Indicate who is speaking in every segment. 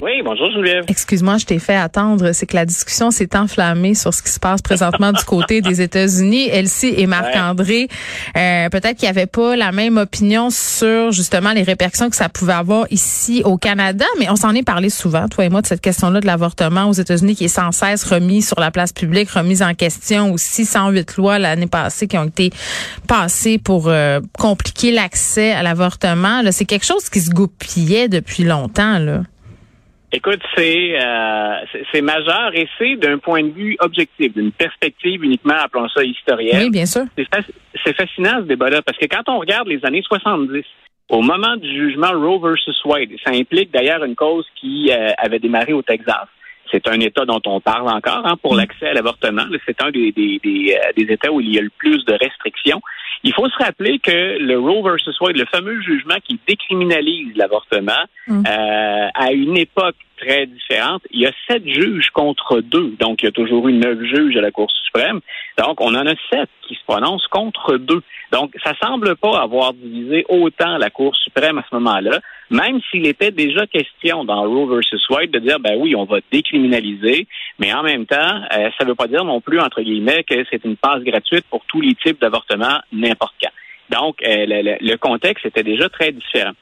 Speaker 1: Oui, bonjour Geneviève.
Speaker 2: Excuse-moi, je t'ai fait attendre. C'est que la discussion s'est enflammée sur ce qui se passe présentement du côté des États-Unis. Elsie et Marc-André, euh, peut-être qu'ils n'avaient pas la même opinion sur justement les répercussions que ça pouvait avoir ici au Canada, mais on s'en est parlé souvent, toi et moi, de cette question-là de l'avortement aux États-Unis qui est sans cesse remis sur la place publique, remise en question. Aussi 108 lois l'année passée qui ont été passées pour euh, compliquer l'accès à l'avortement. C'est quelque chose qui se goupillait depuis longtemps. là.
Speaker 1: Écoute, c'est euh, c'est majeur et c'est d'un point de vue objectif, d'une perspective uniquement, appelons ça historienne.
Speaker 2: Oui, bien sûr.
Speaker 1: C'est fascinant ce débat-là parce que quand on regarde les années 70, au moment du jugement Roe versus Wade, ça implique d'ailleurs une cause qui euh, avait démarré au Texas. C'est un État dont on parle encore hein, pour mm. l'accès à l'avortement. C'est un des, des, des, euh, des, États où il y a le plus de restrictions. Il faut se rappeler que le Roe versus Wade, le fameux jugement qui décriminalise l'avortement, mm. euh, à une époque très différente, il y a sept juges contre deux. Donc, il y a toujours eu neuf juges à la Cour suprême. Donc, on en a sept qui se prononcent contre deux. Donc, ça semble pas avoir divisé autant la Cour suprême à ce moment-là, même s'il était déjà question dans Roe versus Wade de dire, ben oui, on va décriminaliser, mais en même temps, euh, ça ne veut pas dire non plus, entre guillemets, que c'est une passe gratuite pour tous les types d'avortements n'importe quand. Donc, euh, le, contexte était déjà très différent.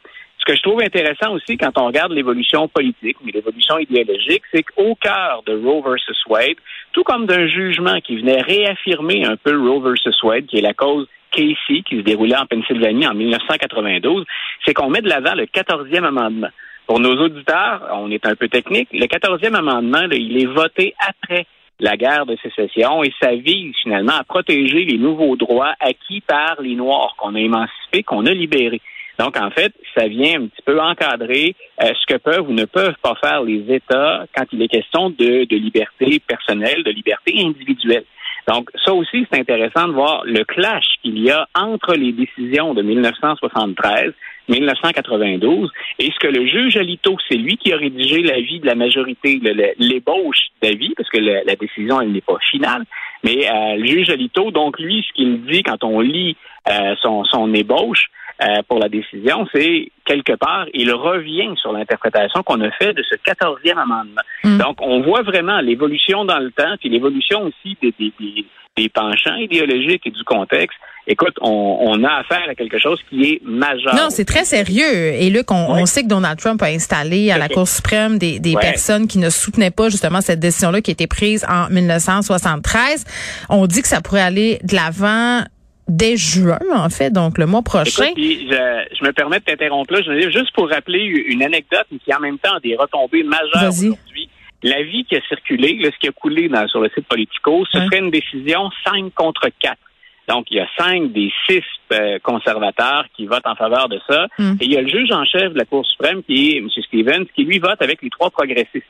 Speaker 1: Ce que je trouve intéressant aussi quand on regarde l'évolution politique, mais l'évolution idéologique, c'est qu'au cœur de Roe versus Wade, tout comme d'un jugement qui venait réaffirmer un peu Roe versus Wade, qui est la cause Casey, qui se déroulait en Pennsylvanie en 1992, c'est qu'on met de l'avant le 14e amendement. Pour nos auditeurs, on est un peu technique, le 14e amendement, il est voté après la guerre de sécession et ça vise finalement à protéger les nouveaux droits acquis par les Noirs qu'on a émancipés, qu'on a libérés. Donc, en fait, ça vient un petit peu encadrer euh, ce que peuvent ou ne peuvent pas faire les États quand il est question de, de liberté personnelle, de liberté individuelle. Donc, ça aussi, c'est intéressant de voir le clash qu'il y a entre les décisions de 1973 1992. Et ce que le juge Alito, c'est lui qui a rédigé l'avis de la majorité, l'ébauche d'avis, parce que la décision, elle n'est pas finale. Mais euh, le juge Alito, donc lui, ce qu'il dit quand on lit euh, son, son ébauche, euh, pour la décision, c'est quelque part, il revient sur l'interprétation qu'on a fait de ce quatorzième amendement. Mm. Donc, on voit vraiment l'évolution dans le temps, puis l'évolution aussi des, des, des, penchants idéologiques et du contexte. Écoute, on, on, a affaire à quelque chose qui est majeur.
Speaker 2: Non, c'est très sérieux. Et Luc, on, on, sait que Donald Trump a installé à la Cour suprême des, des personnes qui ne soutenaient pas justement cette décision-là qui a été prise en 1973. On dit que ça pourrait aller de l'avant dès juin, en fait, donc le mois prochain.
Speaker 1: je, me permets de t'interrompre là, je juste pour rappeler une anecdote, mais qui en même temps a des retombées majeures aujourd'hui. L'avis qui a circulé, ce qui a coulé sur le site Politico, ce serait une décision 5 contre 4. Donc, il y a cinq des six euh, conservateurs qui votent en faveur de ça. Hmm. Et il y a le juge en chef de la Cour suprême, qui est M. Stevens, qui lui vote avec les trois progressistes.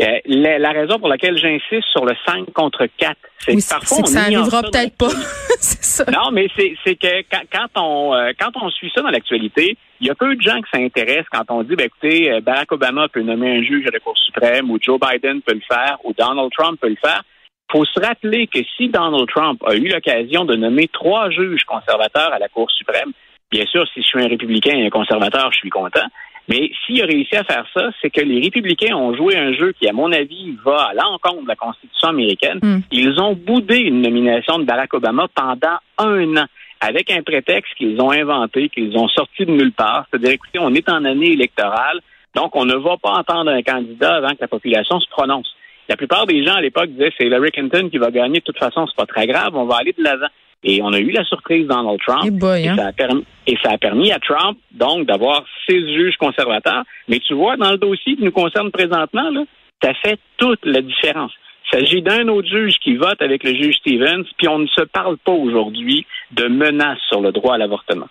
Speaker 1: Euh, la, raison pour laquelle j'insiste sur le 5 contre 4, c'est que parfois
Speaker 2: ça n'arrivera peut-être pas. ça.
Speaker 1: Non, mais c'est que quand, on euh, quand on suit ça dans l'actualité, il y a peu de gens qui s'intéressent quand on dit, ben, écoutez, euh, Barack Obama peut nommer un juge à la Cour suprême, ou Joe Biden peut le faire, ou Donald Trump peut le faire. Il faut se rappeler que si Donald Trump a eu l'occasion de nommer trois juges conservateurs à la Cour suprême, bien sûr, si je suis un républicain et un conservateur, je suis content. Mais s'il a réussi à faire ça, c'est que les républicains ont joué un jeu qui, à mon avis, va à l'encontre de la Constitution américaine. Hmm. Ils ont boudé une nomination de Barack Obama pendant un an avec un prétexte qu'ils ont inventé, qu'ils ont sorti de nulle part. C'est-à-dire, écoutez, on est en année électorale, donc on ne va pas entendre un candidat avant que la population se prononce. La plupart des gens à l'époque disaient c'est Hillary Clinton qui va gagner, de toute façon, c'est pas très grave, on va aller de l'avant. Et on a eu la surprise Donald Trump.
Speaker 2: et,
Speaker 1: hein. ça a permis, et, ça a permis, à Trump, donc, d'avoir six juges conservateurs. Mais tu vois, dans le dossier qui nous concerne présentement, là, ça fait toute la différence. Il s'agit d'un autre juge qui vote avec le juge Stevens, puis on ne se parle pas aujourd'hui de menaces sur le droit à l'avortement.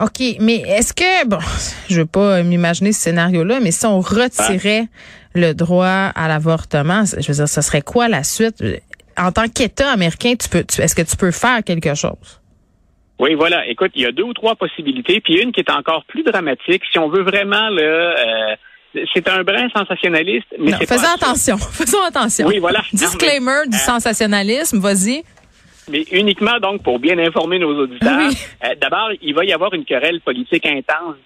Speaker 2: OK, mais est-ce que, bon, je veux pas m'imaginer ce scénario-là, mais si on retirait le droit à l'avortement, je veux dire, ce serait quoi la suite? en tant qu'État américain, tu peux, est-ce que tu peux faire quelque chose?
Speaker 1: Oui, voilà. Écoute, il y a deux ou trois possibilités, puis une qui est encore plus dramatique. Si on veut vraiment le, euh, c'est un brin sensationnaliste, mais c'est
Speaker 2: Faisons attention, faisons attention.
Speaker 1: Oui, voilà.
Speaker 2: Disclaimer du euh, sensationnalisme, vas-y.
Speaker 1: Mais uniquement donc pour bien informer nos auditeurs. Euh, d'abord, il va y avoir une querelle politique intense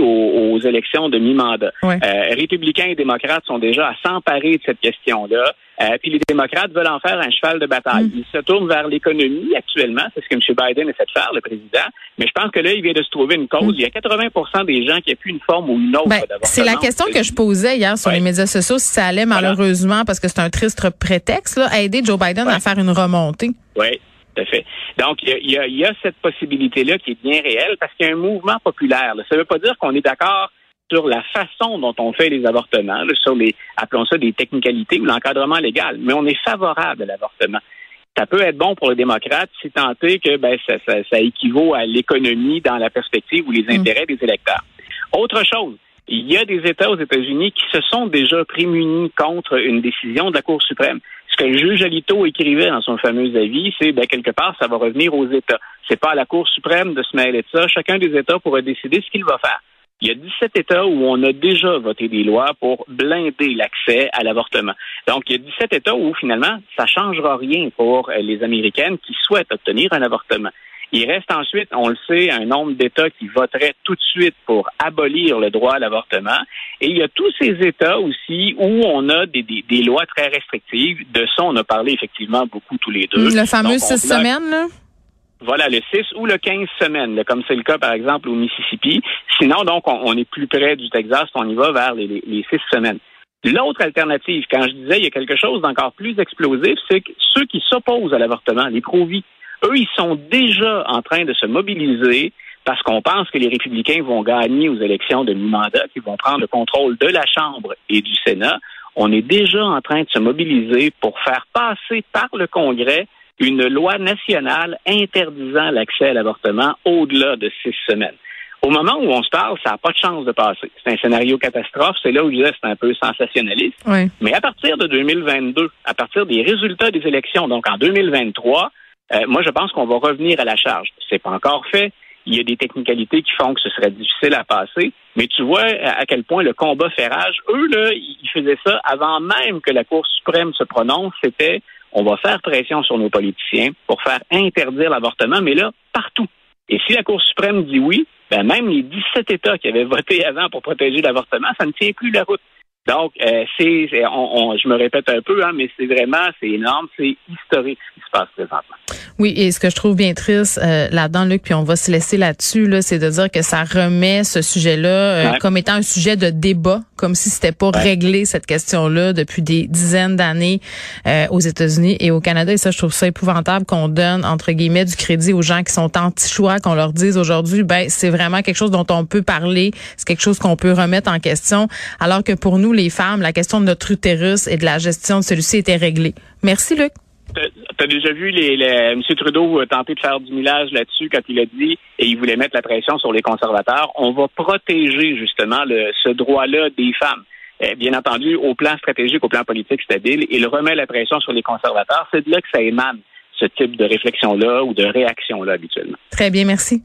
Speaker 1: aux, élections de mi-mandat. Euh, républicains et démocrates sont déjà à s'emparer de cette question-là. Euh, puis les démocrates veulent en faire un cheval de bataille. Mm. Ils se tournent vers l'économie actuellement, c'est ce que M. Biden essaie de faire, le président. Mais je pense que là, il vient de se trouver une cause. Mm. Il y a 80 des gens qui plus une forme ou une autre ben,
Speaker 2: C'est la question que je posais hier sur les médias sociaux, si ça allait malheureusement, parce que c'est un triste prétexte, là, à aider Joe Biden à faire une remontée.
Speaker 1: Oui, fait. Donc, il y a, cette possibilité-là qui est bien réelle parce qu'il y a un mouvement populaire. Ça ne veut pas dire qu'on est d'accord sur la façon dont on fait les avortements, sur les, appelons ça des technicalités ou l'encadrement légal, mais on est favorable à l'avortement. Ça peut être bon pour les démocrates si tant est que ben, ça, équivaut à l'économie dans la perspective ou les mm. intérêts des électeurs. Autre chose, il y a des États aux États-Unis qui se sont déjà prémunis contre une décision de la Cour suprême ce que le juge Alito écrivait dans son fameux avis, c'est ben, quelque part, ça va revenir aux États. C'est pas à la Cour suprême de se mêler de ça. Chacun des États pourra décider ce qu'il va faire. Il y a 17 États où on a déjà voté des lois pour blinder l'accès à l'avortement. Donc, il y a 17 États où, finalement, ça changera rien pour les Américaines qui souhaitent obtenir un avortement. Il reste ensuite, on le sait, un nombre d'États qui voteraient tout de suite pour abolir le droit à l'avortement. Et il y a tous ces États aussi où on a des, lois très restrictives. De ça, on a parlé effectivement beaucoup tous les deux.
Speaker 2: Le fameux six semaines, là?
Speaker 1: Voilà, le 6 ou le 15 semaines, comme c'est le cas, par exemple, au Mississippi. Sinon, donc, on, est plus près du Texas, on y va vers les, les six semaines. L'autre alternative, quand je disais il y a quelque chose d'encore plus explosif, c'est que ceux qui s'opposent à l'avortement, les pro-vie, eux, ils sont déjà en train de se mobiliser parce qu'on pense que les républicains vont gagner aux élections de mi-mandat, qu'ils vont prendre le contrôle de la Chambre et du Sénat. On est déjà en train de se mobiliser pour faire passer par le Congrès une loi nationale interdisant l'accès à l'avortement au-delà de six semaines. Au moment où on se parle, ça n'a pas de chance de passer. C'est un scénario catastrophe. C'est là où je disais c'est un peu sensationnaliste. Mais à partir de 2022, à partir des résultats des élections, donc en 2023, euh, moi, je pense qu'on va revenir à la charge. C'est pas encore fait. Il y a des technicalités qui font que ce serait difficile à passer. Mais tu vois à quel point le combat fait rage. Eux, là, ils faisaient ça avant même que la Cour suprême se prononce. C'était on va faire pression sur nos politiciens pour faire interdire l'avortement, mais là, partout. Et si la Cour suprême dit oui, ben même les 17 États qui avaient voté avant pour protéger l'avortement, ça ne tient plus la route. Donc, euh, c'est, je me répète un peu, hein, mais c'est vraiment, c'est énorme, c'est historique ce qui se passe présentement.
Speaker 2: Oui, et ce que je trouve bien triste euh, là-dedans, Luc, puis on va se laisser là-dessus, là, c'est de dire que ça remet ce sujet-là euh, comme étant un sujet de débat, comme si c'était pas réglé cette question-là depuis des dizaines d'années euh, aux États-Unis et au Canada. Et ça, je trouve ça épouvantable qu'on donne entre guillemets du crédit aux gens qui sont anti-choix, qu'on leur dise aujourd'hui, ben c'est vraiment quelque chose dont on peut parler, c'est quelque chose qu'on peut remettre en question, alors que pour nous les femmes, la question de notre utérus et de la gestion de celui-ci était réglée. Merci, Luc.
Speaker 1: Tu as déjà vu les, M. Trudeau tenter de faire du millage là-dessus quand il a dit et il voulait mettre la pression sur les conservateurs. On va protéger justement ce droit-là des femmes. Eh, bien entendu, au plan stratégique, au plan politique stable, il remet la pression sur les conservateurs. C'est de là que ça émane ce type de réflexion-là ou de réaction-là habituellement.
Speaker 2: Très bien, merci.